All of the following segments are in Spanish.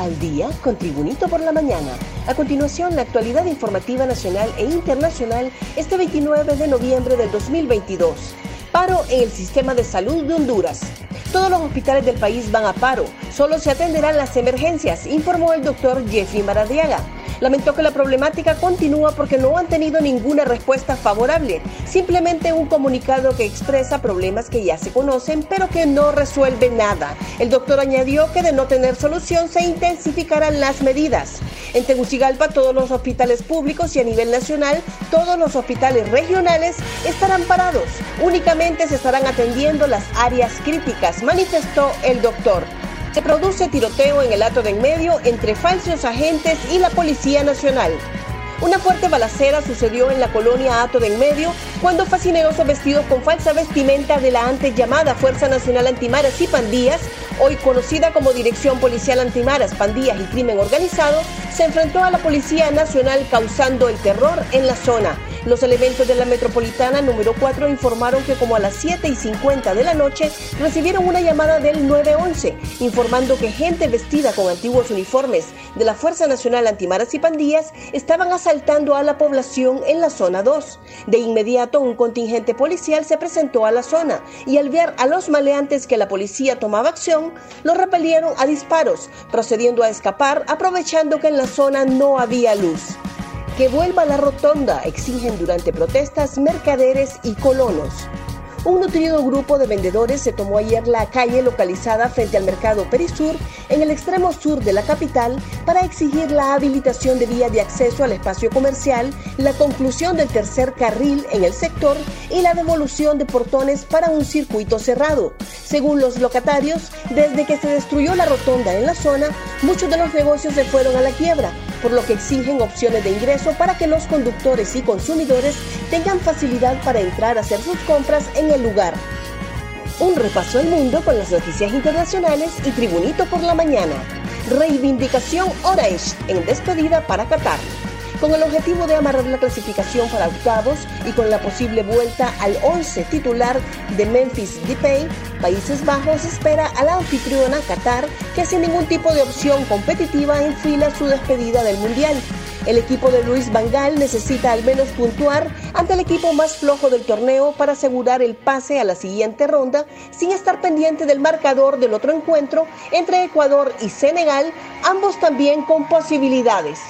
al día con Tribunito por la mañana. A continuación, la actualidad informativa nacional e internacional este 29 de noviembre del 2022. Paro en el sistema de salud de Honduras. Todos los hospitales del país van a paro. Solo se atenderán las emergencias, informó el doctor Jeffrey Maradiaga. Lamentó que la problemática continúa porque no han tenido ninguna respuesta favorable, simplemente un comunicado que expresa problemas que ya se conocen pero que no resuelve nada. El doctor añadió que de no tener solución se intensificarán las medidas. En Tegucigalpa todos los hospitales públicos y a nivel nacional todos los hospitales regionales estarán parados. Únicamente se estarán atendiendo las áreas críticas, manifestó el doctor se produce tiroteo en el ato de en medio entre falsos agentes y la Policía Nacional. Una fuerte balacera sucedió en la colonia Ato de en Medio cuando fascinerosos vestidos con falsa vestimenta de la antes llamada Fuerza Nacional Antimaras y Pandillas, hoy conocida como Dirección Policial Antimaras, Pandillas y Crimen Organizado, se enfrentó a la Policía Nacional causando el terror en la zona. Los elementos de la metropolitana número 4 informaron que como a las 7 y 50 de la noche recibieron una llamada del 911 informando que gente vestida con antiguos uniformes de la Fuerza Nacional Antimaras y Pandillas estaban asaltando a la población en la zona 2. De inmediato un contingente policial se presentó a la zona y al ver a los maleantes que la policía tomaba acción, los repelieron a disparos, procediendo a escapar aprovechando que en la zona no había luz que vuelva la rotonda, exigen durante protestas mercaderes y colonos. Un nutrido grupo de vendedores se tomó ayer la calle localizada frente al mercado Perisur en el extremo sur de la capital para exigir la habilitación de vía de acceso al espacio comercial, la conclusión del tercer carril en el sector y la devolución de portones para un circuito cerrado. Según los locatarios, desde que se destruyó la rotonda en la zona, muchos de los negocios se fueron a la quiebra, por lo que exigen opciones de ingreso para que los conductores y consumidores tengan facilidad para entrar a hacer sus compras en el lugar. Un repaso al mundo con las noticias internacionales y Tribunito por la mañana. Reivindicación Orange en despedida para Qatar con el objetivo de amarrar la clasificación para octavos y con la posible vuelta al 11 titular de Memphis Depay, Países Bajos espera a la anfitriona Qatar que sin ningún tipo de opción competitiva enfila su despedida del Mundial. El equipo de Luis Vangal necesita al menos puntuar ante el equipo más flojo del torneo para asegurar el pase a la siguiente ronda sin estar pendiente del marcador del otro encuentro entre Ecuador y Senegal, ambos también con posibilidades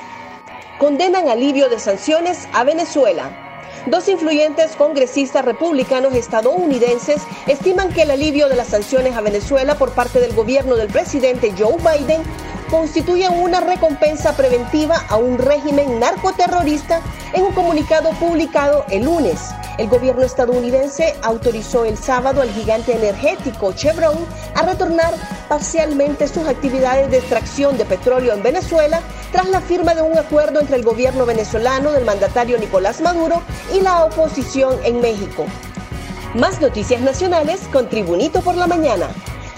condenan alivio de sanciones a Venezuela. Dos influyentes congresistas republicanos estadounidenses estiman que el alivio de las sanciones a Venezuela por parte del gobierno del presidente Joe Biden constituye una recompensa preventiva a un régimen narcoterrorista en un comunicado publicado el lunes. El gobierno estadounidense autorizó el sábado al gigante energético Chevron a retornar parcialmente sus actividades de extracción de petróleo en Venezuela tras la firma de un acuerdo entre el gobierno venezolano del mandatario Nicolás Maduro y la oposición en México. Más noticias nacionales con Tribunito por la Mañana.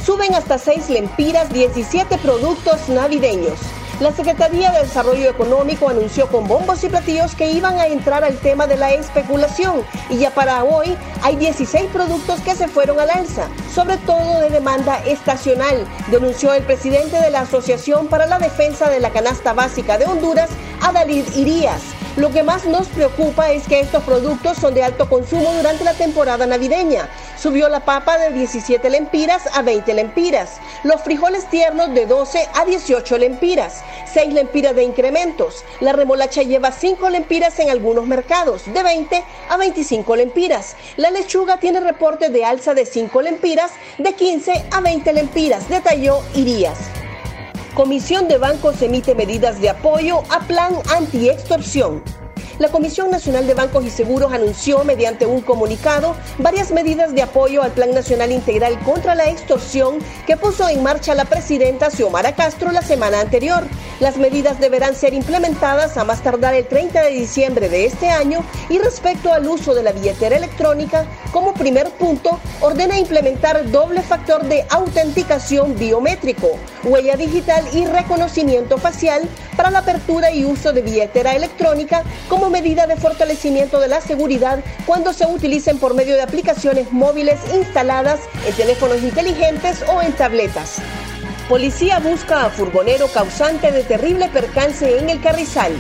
Suben hasta 6 lempiras 17 productos navideños. La Secretaría de Desarrollo Económico anunció con bombos y platillos que iban a entrar al tema de la especulación y ya para hoy hay 16 productos que se fueron al alza, sobre todo de demanda estacional, denunció el presidente de la Asociación para la Defensa de la Canasta Básica de Honduras, Adalid Irías. Lo que más nos preocupa es que estos productos son de alto consumo durante la temporada navideña. Subió la papa de 17 lempiras a 20 lempiras, los frijoles tiernos de 12 a 18 lempiras, 6 lempiras de incrementos. La remolacha lleva 5 lempiras en algunos mercados, de 20 a 25 lempiras. La lechuga tiene reporte de alza de 5 lempiras, de 15 a 20 lempiras, detalló Irías. Comisión de Bancos emite medidas de apoyo a plan anti-extorsión. La Comisión Nacional de Bancos y Seguros anunció mediante un comunicado varias medidas de apoyo al Plan Nacional Integral contra la Extorsión que puso en marcha la presidenta Xiomara Castro la semana anterior. Las medidas deberán ser implementadas a más tardar el 30 de diciembre de este año y respecto al uso de la billetera electrónica, como primer punto, ordena implementar doble factor de autenticación biométrico, huella digital y reconocimiento facial para la apertura y uso de billetera electrónica como medida de fortalecimiento de la seguridad cuando se utilicen por medio de aplicaciones móviles instaladas en teléfonos inteligentes o en tabletas. Policía busca a furgonero causante de terrible percance en el Carrizal.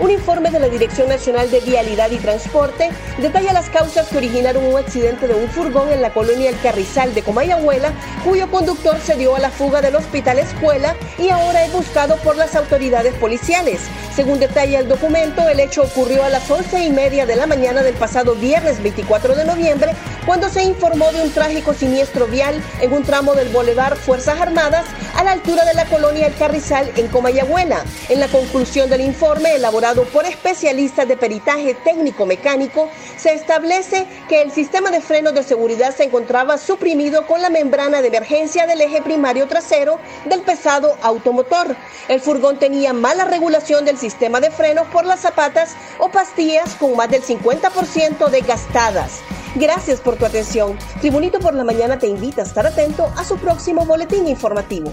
Un informe de la Dirección Nacional de Vialidad y Transporte detalla las causas que originaron un accidente de un furgón en la colonia El Carrizal de Comayagüela, cuyo conductor se dio a la fuga del hospital escuela y ahora es buscado por las autoridades policiales. Según detalla el documento, el hecho ocurrió a las once y media de la mañana del pasado viernes 24 de noviembre, cuando se informó de un trágico siniestro vial en un tramo del Boulevard Fuerzas Armadas a la altura de la colonia El Carrizal en Comayagüela. En la conclusión del informe elaborado por especialistas de peritaje técnico-mecánico, se establece que el sistema de frenos de seguridad se encontraba suprimido con la membrana de emergencia del eje primario trasero del pesado automotor. El furgón tenía mala regulación del sistema de frenos por las zapatas o pastillas con más del 50% desgastadas. Gracias por tu atención. Tribunito por la Mañana te invita a estar atento a su próximo boletín informativo.